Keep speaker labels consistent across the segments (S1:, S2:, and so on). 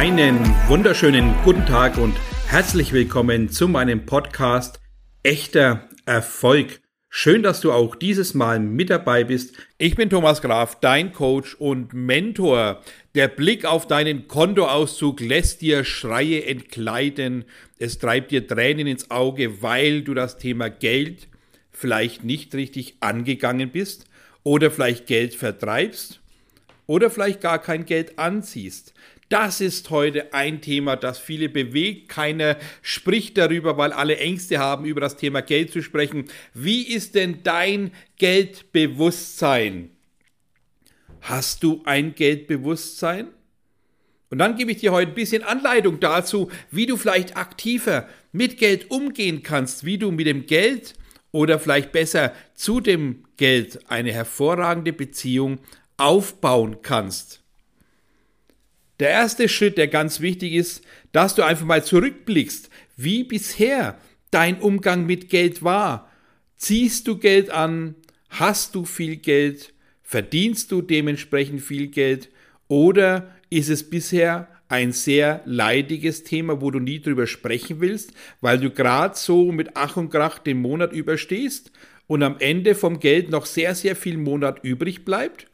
S1: Einen wunderschönen guten Tag und herzlich willkommen zu meinem Podcast Echter Erfolg. Schön, dass du auch dieses Mal mit dabei bist. Ich bin Thomas Graf, dein Coach und Mentor. Der Blick auf deinen Kontoauszug lässt dir Schreie entkleiden. Es treibt dir Tränen ins Auge, weil du das Thema Geld vielleicht nicht richtig angegangen bist oder vielleicht Geld vertreibst oder vielleicht gar kein Geld anziehst. Das ist heute ein Thema, das viele bewegt. Keiner spricht darüber, weil alle Ängste haben, über das Thema Geld zu sprechen. Wie ist denn dein Geldbewusstsein? Hast du ein Geldbewusstsein? Und dann gebe ich dir heute ein bisschen Anleitung dazu, wie du vielleicht aktiver mit Geld umgehen kannst, wie du mit dem Geld oder vielleicht besser zu dem Geld eine hervorragende Beziehung aufbauen kannst. Der erste Schritt, der ganz wichtig ist, dass du einfach mal zurückblickst, wie bisher dein Umgang mit Geld war. Ziehst du Geld an? Hast du viel Geld? Verdienst du dementsprechend viel Geld? Oder ist es bisher ein sehr leidiges Thema, wo du nie drüber sprechen willst, weil du gerade so mit Ach und Krach den Monat überstehst und am Ende vom Geld noch sehr, sehr viel Monat übrig bleibt?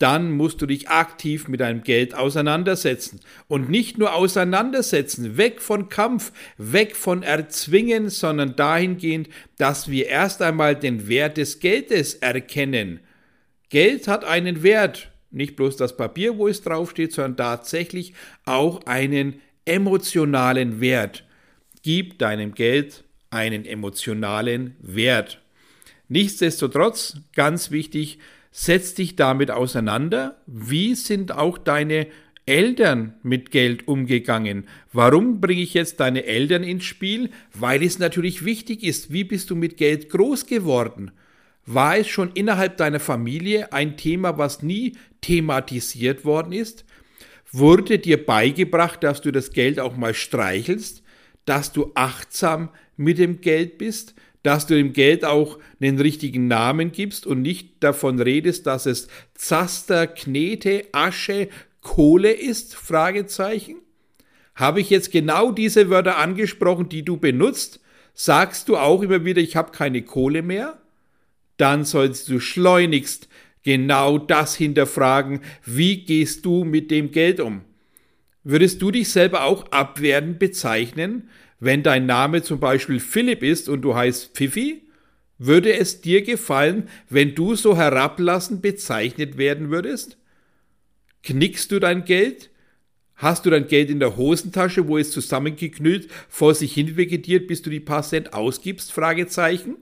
S1: Dann musst du dich aktiv mit deinem Geld auseinandersetzen. Und nicht nur auseinandersetzen, weg von Kampf, weg von Erzwingen, sondern dahingehend, dass wir erst einmal den Wert des Geldes erkennen. Geld hat einen Wert, nicht bloß das Papier, wo es draufsteht, sondern tatsächlich auch einen emotionalen Wert. Gib deinem Geld einen emotionalen Wert. Nichtsdestotrotz, ganz wichtig, setz dich damit auseinander. Wie sind auch deine Eltern mit Geld umgegangen? Warum bringe ich jetzt deine Eltern ins Spiel? Weil es natürlich wichtig ist, wie bist du mit Geld groß geworden? War es schon innerhalb deiner Familie ein Thema, was nie thematisiert worden ist? Wurde dir beigebracht, dass du das Geld auch mal streichelst, dass du achtsam mit dem Geld bist, dass du dem Geld auch einen richtigen Namen gibst und nicht davon redest, dass es Zaster, Knete, Asche, Kohle ist? Fragezeichen. Habe ich jetzt genau diese Wörter angesprochen, die du benutzt? Sagst du auch immer wieder, ich habe keine Kohle mehr? Dann sollst du schleunigst genau das hinterfragen, wie gehst du mit dem Geld um? Würdest du dich selber auch abwertend bezeichnen, wenn dein Name zum Beispiel Philipp ist und du heißt Pfiffi, würde es dir gefallen, wenn du so herablassend bezeichnet werden würdest? Knickst du dein Geld? Hast du dein Geld in der Hosentasche, wo es zusammengeknüllt vor sich hin vegetiert, bis du die paar Cent ausgibst? Fragezeichen.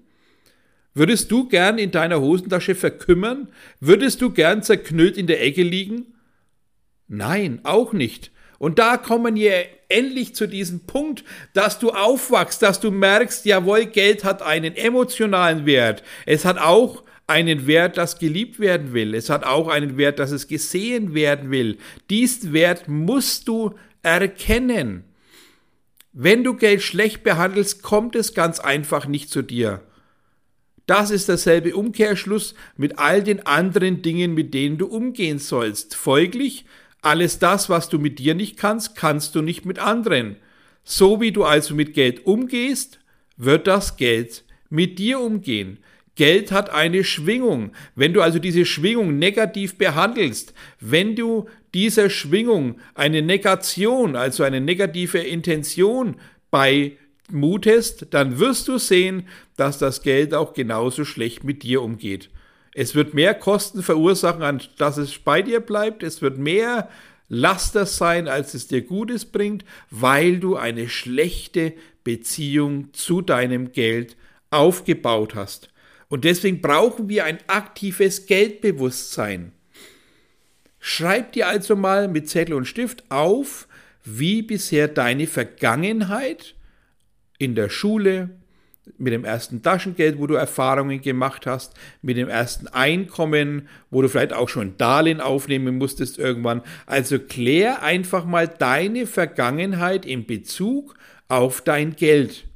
S1: Würdest du gern in deiner Hosentasche verkümmern? Würdest du gern zerknüllt in der Ecke liegen? Nein, auch nicht. Und da kommen wir endlich zu diesem Punkt, dass du aufwachst, dass du merkst, jawohl, Geld hat einen emotionalen Wert. Es hat auch einen Wert, das geliebt werden will. Es hat auch einen Wert, dass es gesehen werden will. Diesen Wert musst du erkennen. Wenn du Geld schlecht behandelst, kommt es ganz einfach nicht zu dir. Das ist derselbe Umkehrschluss mit all den anderen Dingen, mit denen du umgehen sollst. Folglich alles das, was du mit dir nicht kannst, kannst du nicht mit anderen. So wie du also mit Geld umgehst, wird das Geld mit dir umgehen. Geld hat eine Schwingung. Wenn du also diese Schwingung negativ behandelst, wenn du dieser Schwingung eine Negation, also eine negative Intention beimutest, dann wirst du sehen, dass das Geld auch genauso schlecht mit dir umgeht. Es wird mehr Kosten verursachen, an dass es bei dir bleibt. Es wird mehr Laster sein, als es dir Gutes bringt, weil du eine schlechte Beziehung zu deinem Geld aufgebaut hast. Und deswegen brauchen wir ein aktives Geldbewusstsein. Schreib dir also mal mit Zettel und Stift auf, wie bisher deine Vergangenheit in der Schule, mit dem ersten Taschengeld, wo du Erfahrungen gemacht hast, mit dem ersten Einkommen, wo du vielleicht auch schon Darlehen aufnehmen musstest irgendwann. Also klär einfach mal deine Vergangenheit in Bezug auf dein Geld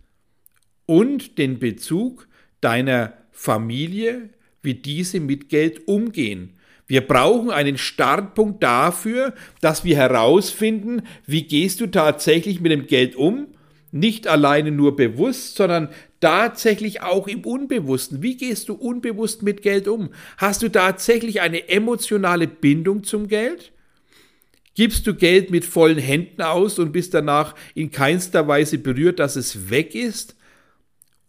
S1: und den Bezug deiner Familie, wie diese mit Geld umgehen. Wir brauchen einen Startpunkt dafür, dass wir herausfinden, wie gehst du tatsächlich mit dem Geld um? Nicht alleine nur bewusst, sondern tatsächlich auch im Unbewussten. Wie gehst du unbewusst mit Geld um? Hast du tatsächlich eine emotionale Bindung zum Geld? Gibst du Geld mit vollen Händen aus und bist danach in keinster Weise berührt, dass es weg ist?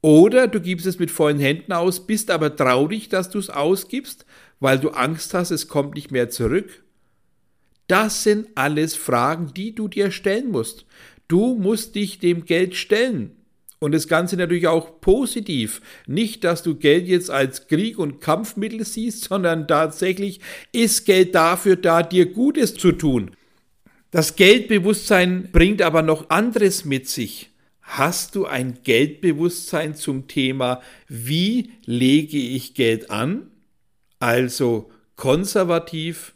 S1: Oder du gibst es mit vollen Händen aus, bist aber traurig, dass du es ausgibst, weil du Angst hast, es kommt nicht mehr zurück? Das sind alles Fragen, die du dir stellen musst. Du musst dich dem Geld stellen. Und das Ganze natürlich auch positiv. Nicht, dass du Geld jetzt als Krieg- und Kampfmittel siehst, sondern tatsächlich ist Geld dafür da, dir Gutes zu tun. Das Geldbewusstsein bringt aber noch anderes mit sich. Hast du ein Geldbewusstsein zum Thema, wie lege ich Geld an? Also konservativ,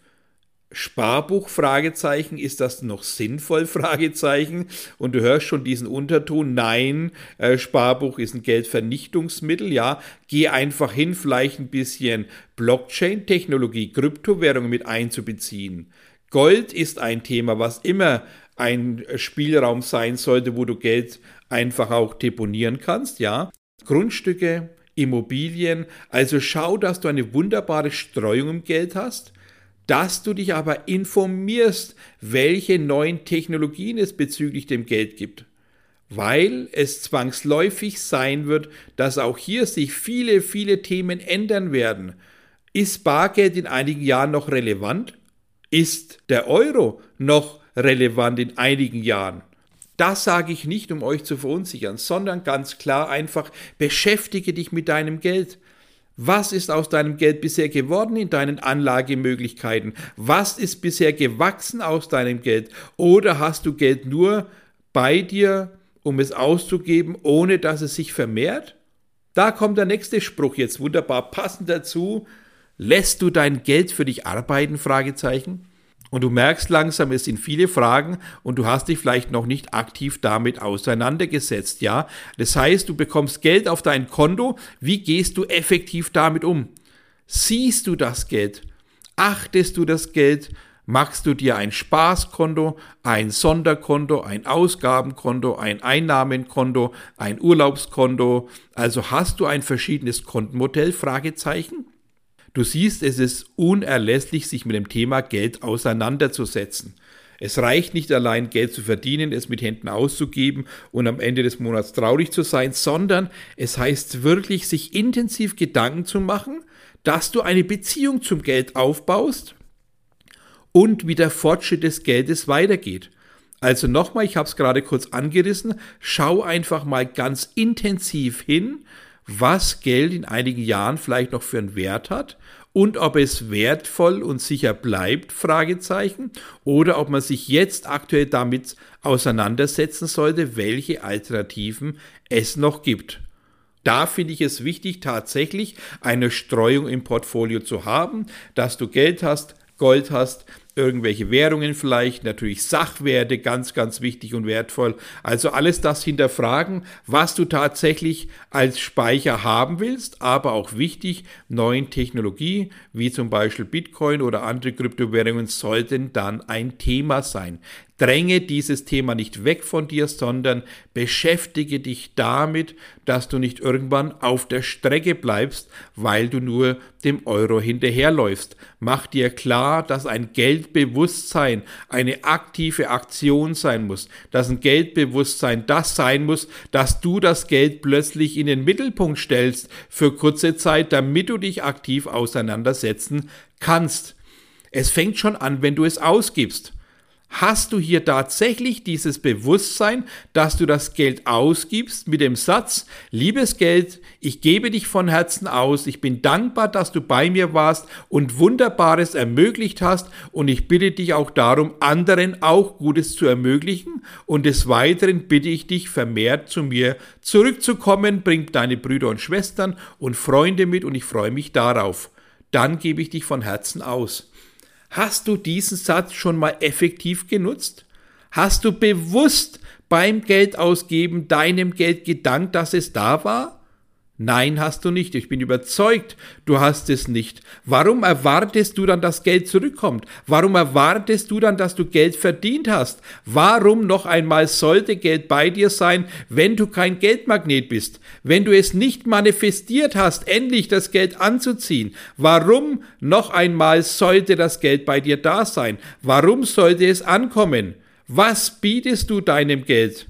S1: Sparbuch? Fragezeichen. Ist das noch sinnvoll? Fragezeichen. Und du hörst schon diesen Unterton. Nein, äh, Sparbuch ist ein Geldvernichtungsmittel. Ja, geh einfach hin, vielleicht ein bisschen Blockchain-Technologie, Kryptowährungen mit einzubeziehen. Gold ist ein Thema, was immer ein Spielraum sein sollte, wo du Geld einfach auch deponieren kannst. Ja, Grundstücke, Immobilien. Also schau, dass du eine wunderbare Streuung im Geld hast dass du dich aber informierst, welche neuen Technologien es bezüglich dem Geld gibt. Weil es zwangsläufig sein wird, dass auch hier sich viele, viele Themen ändern werden. Ist Bargeld in einigen Jahren noch relevant? Ist der Euro noch relevant in einigen Jahren? Das sage ich nicht, um euch zu verunsichern, sondern ganz klar einfach, beschäftige dich mit deinem Geld. Was ist aus deinem Geld bisher geworden in deinen Anlagemöglichkeiten? Was ist bisher gewachsen aus deinem Geld? Oder hast du Geld nur bei dir, um es auszugeben, ohne dass es sich vermehrt? Da kommt der nächste Spruch jetzt wunderbar passend dazu. Lässt du dein Geld für dich arbeiten? Fragezeichen. Und du merkst langsam, es sind viele Fragen und du hast dich vielleicht noch nicht aktiv damit auseinandergesetzt, ja? Das heißt, du bekommst Geld auf dein Konto. Wie gehst du effektiv damit um? Siehst du das Geld? Achtest du das Geld? Machst du dir ein Spaßkonto, ein Sonderkonto, ein Ausgabenkonto, ein Einnahmenkonto, ein Urlaubskonto? Also hast du ein verschiedenes Kontenmodell? Fragezeichen. Du siehst, es ist unerlässlich, sich mit dem Thema Geld auseinanderzusetzen. Es reicht nicht allein Geld zu verdienen, es mit Händen auszugeben und am Ende des Monats traurig zu sein, sondern es heißt wirklich, sich intensiv Gedanken zu machen, dass du eine Beziehung zum Geld aufbaust und wie der Fortschritt des Geldes weitergeht. Also nochmal, ich habe es gerade kurz angerissen, schau einfach mal ganz intensiv hin, was Geld in einigen Jahren vielleicht noch für einen Wert hat und ob es wertvoll und sicher bleibt, Fragezeichen, oder ob man sich jetzt aktuell damit auseinandersetzen sollte, welche Alternativen es noch gibt. Da finde ich es wichtig, tatsächlich eine Streuung im Portfolio zu haben, dass du Geld hast, Gold hast, irgendwelche Währungen vielleicht, natürlich Sachwerte, ganz, ganz wichtig und wertvoll. Also alles das hinterfragen, was du tatsächlich als Speicher haben willst, aber auch wichtig, neuen Technologie, wie zum Beispiel Bitcoin oder andere Kryptowährungen, sollten dann ein Thema sein. Dränge dieses Thema nicht weg von dir, sondern beschäftige dich damit, dass du nicht irgendwann auf der Strecke bleibst, weil du nur dem Euro hinterherläufst. Mach dir klar, dass ein Geldbewusstsein eine aktive Aktion sein muss, dass ein Geldbewusstsein das sein muss, dass du das Geld plötzlich in den Mittelpunkt stellst für kurze Zeit, damit du dich aktiv auseinandersetzen kannst. Es fängt schon an, wenn du es ausgibst. Hast du hier tatsächlich dieses Bewusstsein, dass du das Geld ausgibst mit dem Satz, liebes Geld, ich gebe dich von Herzen aus, ich bin dankbar, dass du bei mir warst und Wunderbares ermöglicht hast und ich bitte dich auch darum, anderen auch Gutes zu ermöglichen und des Weiteren bitte ich dich vermehrt zu mir zurückzukommen, bring deine Brüder und Schwestern und Freunde mit und ich freue mich darauf. Dann gebe ich dich von Herzen aus. Hast du diesen Satz schon mal effektiv genutzt? Hast du bewusst beim Geldausgeben deinem Geld gedankt, dass es da war? Nein, hast du nicht. Ich bin überzeugt, du hast es nicht. Warum erwartest du dann, dass Geld zurückkommt? Warum erwartest du dann, dass du Geld verdient hast? Warum noch einmal sollte Geld bei dir sein, wenn du kein Geldmagnet bist? Wenn du es nicht manifestiert hast, endlich das Geld anzuziehen? Warum noch einmal sollte das Geld bei dir da sein? Warum sollte es ankommen? Was bietest du deinem Geld?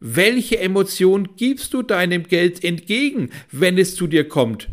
S1: Welche Emotion gibst du deinem Geld entgegen, wenn es zu dir kommt?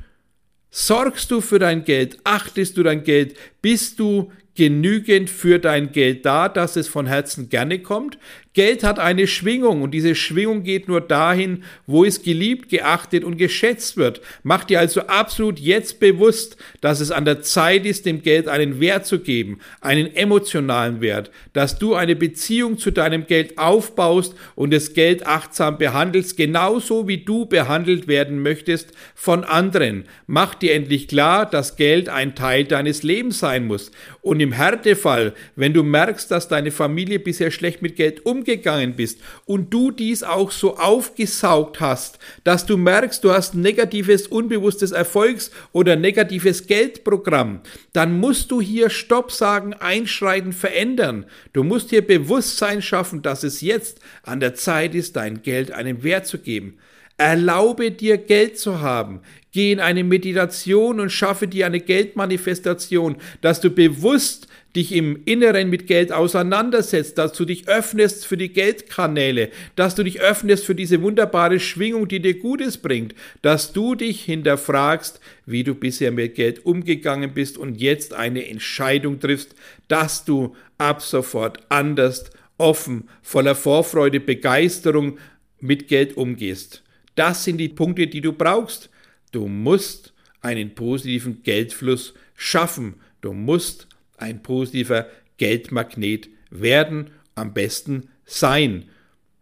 S1: Sorgst du für dein Geld? Achtest du dein Geld? Bist du genügend für dein Geld da, dass es von Herzen gerne kommt? Geld hat eine Schwingung und diese Schwingung geht nur dahin, wo es geliebt, geachtet und geschätzt wird. Mach dir also absolut jetzt bewusst, dass es an der Zeit ist, dem Geld einen Wert zu geben, einen emotionalen Wert, dass du eine Beziehung zu deinem Geld aufbaust und das Geld achtsam behandelst, genauso wie du behandelt werden möchtest von anderen. Mach dir endlich klar, dass Geld ein Teil deines Lebens sein muss. Und im Härtefall, wenn du merkst, dass deine Familie bisher schlecht mit Geld umgeht, umgegangen bist und du dies auch so aufgesaugt hast, dass du merkst, du hast negatives, unbewusstes Erfolgs- oder negatives Geldprogramm, dann musst du hier Stopp sagen, einschreiten, verändern. Du musst hier Bewusstsein schaffen, dass es jetzt an der Zeit ist, dein Geld einen Wert zu geben. Erlaube dir Geld zu haben. Geh in eine Meditation und schaffe dir eine Geldmanifestation, dass du bewusst dich im Inneren mit Geld auseinandersetzt, dass du dich öffnest für die Geldkanäle, dass du dich öffnest für diese wunderbare Schwingung, die dir Gutes bringt, dass du dich hinterfragst, wie du bisher mit Geld umgegangen bist und jetzt eine Entscheidung triffst, dass du ab sofort anders, offen, voller Vorfreude, Begeisterung mit Geld umgehst. Das sind die Punkte, die du brauchst. Du musst einen positiven Geldfluss schaffen. Du musst ein positiver Geldmagnet werden, am besten sein.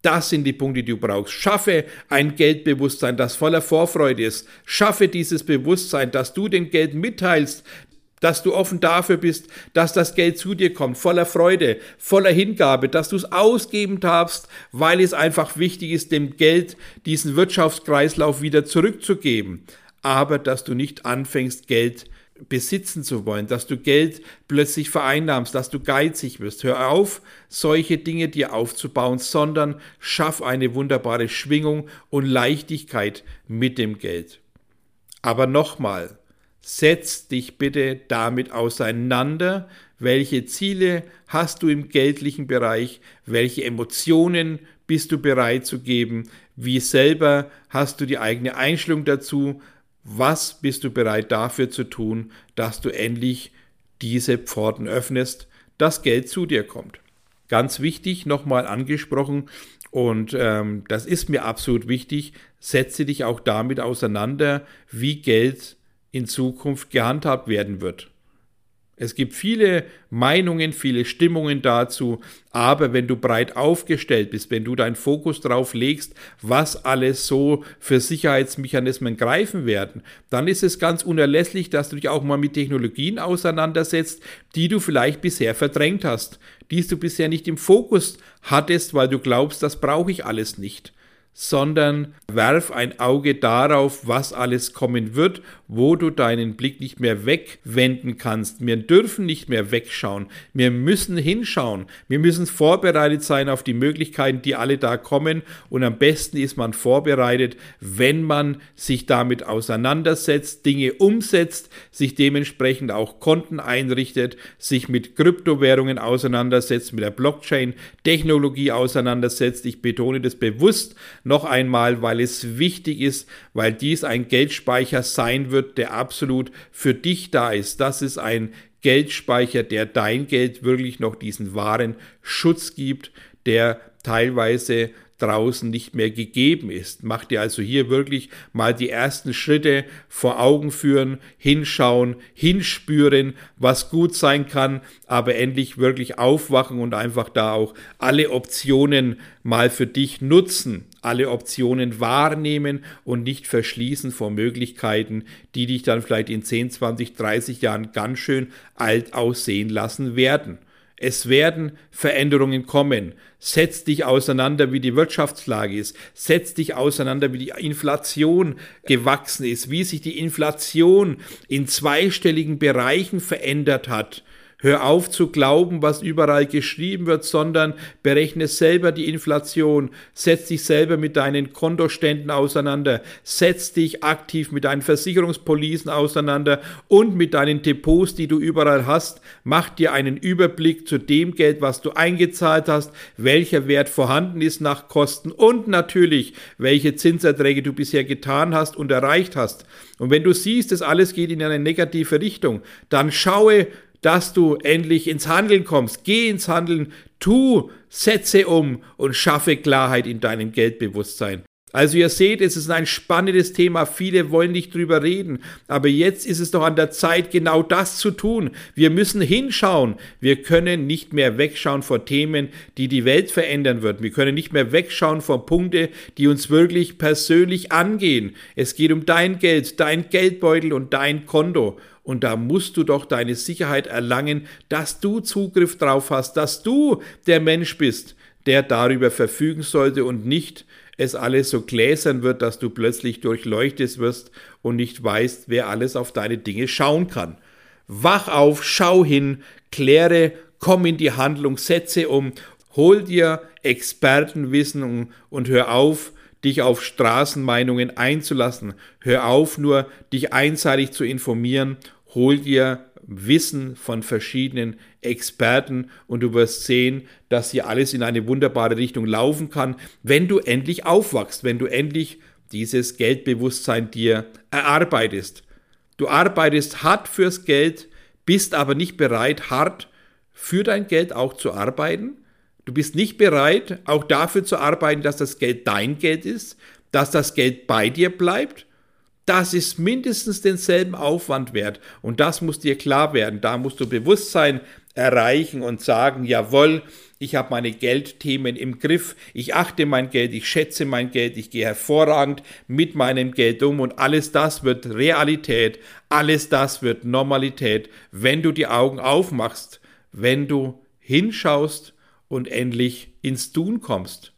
S1: Das sind die Punkte, die du brauchst. Schaffe ein Geldbewusstsein, das voller Vorfreude ist. Schaffe dieses Bewusstsein, dass du dem Geld mitteilst, dass du offen dafür bist, dass das Geld zu dir kommt, voller Freude, voller Hingabe, dass du es ausgeben darfst, weil es einfach wichtig ist, dem Geld diesen Wirtschaftskreislauf wieder zurückzugeben. Aber dass du nicht anfängst, Geld besitzen zu wollen, dass du Geld plötzlich vereinnahmst, dass du geizig wirst. Hör auf, solche Dinge dir aufzubauen, sondern schaff eine wunderbare Schwingung und Leichtigkeit mit dem Geld. Aber nochmal, setz dich bitte damit auseinander, welche Ziele hast du im geldlichen Bereich, welche Emotionen bist du bereit zu geben, wie selber hast du die eigene Einstellung dazu, was bist du bereit dafür zu tun, dass du endlich diese Pforten öffnest, dass Geld zu dir kommt? Ganz wichtig, nochmal angesprochen, und ähm, das ist mir absolut wichtig, setze dich auch damit auseinander, wie Geld in Zukunft gehandhabt werden wird. Es gibt viele Meinungen, viele Stimmungen dazu, aber wenn du breit aufgestellt bist, wenn du deinen Fokus darauf legst, was alles so für Sicherheitsmechanismen greifen werden, dann ist es ganz unerlässlich, dass du dich auch mal mit Technologien auseinandersetzt, die du vielleicht bisher verdrängt hast, die du bisher nicht im Fokus hattest, weil du glaubst, das brauche ich alles nicht sondern werf ein Auge darauf, was alles kommen wird, wo du deinen Blick nicht mehr wegwenden kannst. Wir dürfen nicht mehr wegschauen. Wir müssen hinschauen. Wir müssen vorbereitet sein auf die Möglichkeiten, die alle da kommen. Und am besten ist man vorbereitet, wenn man sich damit auseinandersetzt, Dinge umsetzt, sich dementsprechend auch Konten einrichtet, sich mit Kryptowährungen auseinandersetzt, mit der Blockchain-Technologie auseinandersetzt. Ich betone das bewusst, noch einmal, weil es wichtig ist, weil dies ein Geldspeicher sein wird, der absolut für dich da ist. Das ist ein Geldspeicher, der dein Geld wirklich noch diesen wahren Schutz gibt, der teilweise draußen nicht mehr gegeben ist. Mach dir also hier wirklich mal die ersten Schritte vor Augen führen, hinschauen, hinspüren, was gut sein kann, aber endlich wirklich aufwachen und einfach da auch alle Optionen mal für dich nutzen, alle Optionen wahrnehmen und nicht verschließen vor Möglichkeiten, die dich dann vielleicht in 10, 20, 30 Jahren ganz schön alt aussehen lassen werden. Es werden Veränderungen kommen. Setz dich auseinander, wie die Wirtschaftslage ist. Setz dich auseinander, wie die Inflation gewachsen ist, wie sich die Inflation in zweistelligen Bereichen verändert hat. Hör auf zu glauben, was überall geschrieben wird, sondern berechne selber die Inflation, setz dich selber mit deinen Kontoständen auseinander, setz dich aktiv mit deinen Versicherungspolisen auseinander und mit deinen Depots, die du überall hast. Mach dir einen Überblick zu dem Geld, was du eingezahlt hast, welcher Wert vorhanden ist nach Kosten und natürlich, welche Zinserträge du bisher getan hast und erreicht hast. Und wenn du siehst, dass alles geht in eine negative Richtung, dann schaue, dass du endlich ins Handeln kommst. Geh ins Handeln, tu, setze um und schaffe Klarheit in deinem Geldbewusstsein. Also ihr seht, es ist ein spannendes Thema, viele wollen nicht drüber reden, aber jetzt ist es doch an der Zeit, genau das zu tun. Wir müssen hinschauen. Wir können nicht mehr wegschauen vor Themen, die die Welt verändern würden. Wir können nicht mehr wegschauen vor Punkte, die uns wirklich persönlich angehen. Es geht um dein Geld, dein Geldbeutel und dein Konto. Und da musst du doch deine Sicherheit erlangen, dass du Zugriff drauf hast, dass du der Mensch bist, der darüber verfügen sollte und nicht es alles so gläsern wird, dass du plötzlich durchleuchtet wirst und nicht weißt, wer alles auf deine Dinge schauen kann. Wach auf, schau hin, kläre, komm in die Handlung, setze um, hol dir Expertenwissen und, und hör auf, dich auf Straßenmeinungen einzulassen. Hör auf, nur dich einseitig zu informieren. Hol dir Wissen von verschiedenen Experten und du wirst sehen, dass hier alles in eine wunderbare Richtung laufen kann, wenn du endlich aufwachst, wenn du endlich dieses Geldbewusstsein dir erarbeitest. Du arbeitest hart fürs Geld, bist aber nicht bereit, hart für dein Geld auch zu arbeiten. Du bist nicht bereit, auch dafür zu arbeiten, dass das Geld dein Geld ist, dass das Geld bei dir bleibt. Das ist mindestens denselben Aufwand wert. Und das muss dir klar werden. Da musst du Bewusstsein erreichen und sagen, jawohl, ich habe meine Geldthemen im Griff, ich achte mein Geld, ich schätze mein Geld, ich gehe hervorragend mit meinem Geld um und alles das wird Realität, alles das wird Normalität, wenn du die Augen aufmachst, wenn du hinschaust und endlich ins Tun kommst.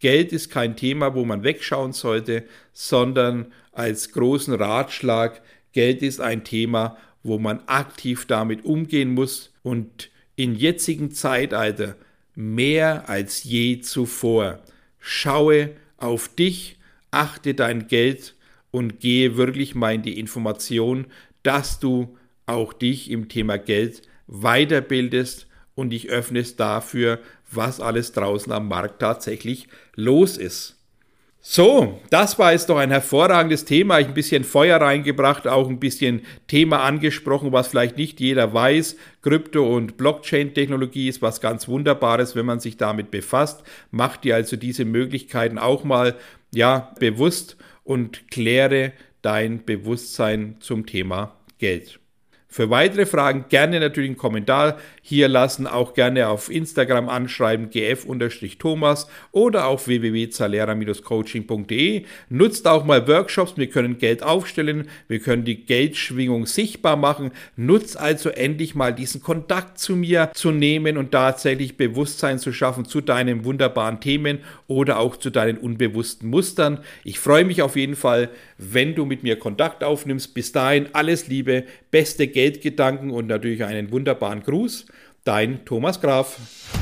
S1: Geld ist kein Thema, wo man wegschauen sollte, sondern als großen Ratschlag, Geld ist ein Thema, wo man aktiv damit umgehen muss und in jetzigen Zeitalter mehr als je zuvor. Schaue auf dich, achte dein Geld und gehe wirklich mal in die Information, dass du auch dich im Thema Geld weiterbildest und dich öffnest dafür, was alles draußen am Markt tatsächlich los ist. So, das war jetzt doch ein hervorragendes Thema. Ich ein bisschen Feuer reingebracht, auch ein bisschen Thema angesprochen, was vielleicht nicht jeder weiß. Krypto- und Blockchain-Technologie ist was ganz Wunderbares, wenn man sich damit befasst. Macht dir also diese Möglichkeiten auch mal, ja, bewusst und kläre dein Bewusstsein zum Thema Geld. Für weitere Fragen gerne natürlich einen Kommentar hier lassen, auch gerne auf Instagram anschreiben, gf-thomas oder auf www.zalera-coaching.de. Nutzt auch mal Workshops, wir können Geld aufstellen, wir können die Geldschwingung sichtbar machen. Nutzt also endlich mal diesen Kontakt zu mir zu nehmen und tatsächlich Bewusstsein zu schaffen zu deinen wunderbaren Themen oder auch zu deinen unbewussten Mustern. Ich freue mich auf jeden Fall, wenn du mit mir Kontakt aufnimmst. Bis dahin alles Liebe, beste Geldgedanken und natürlich einen wunderbaren Gruß. Dein Thomas Graf.